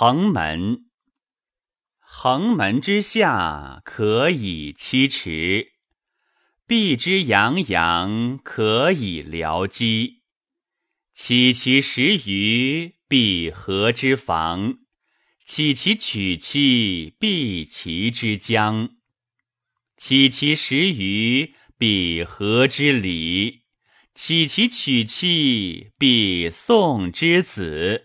横门。横门之下，可以栖池；壁之洋洋，可以疗机。岂其食鱼，必河之防；岂其取妻，必其之疆。岂其食鱼，必河之礼；岂其取妻，必宋之子。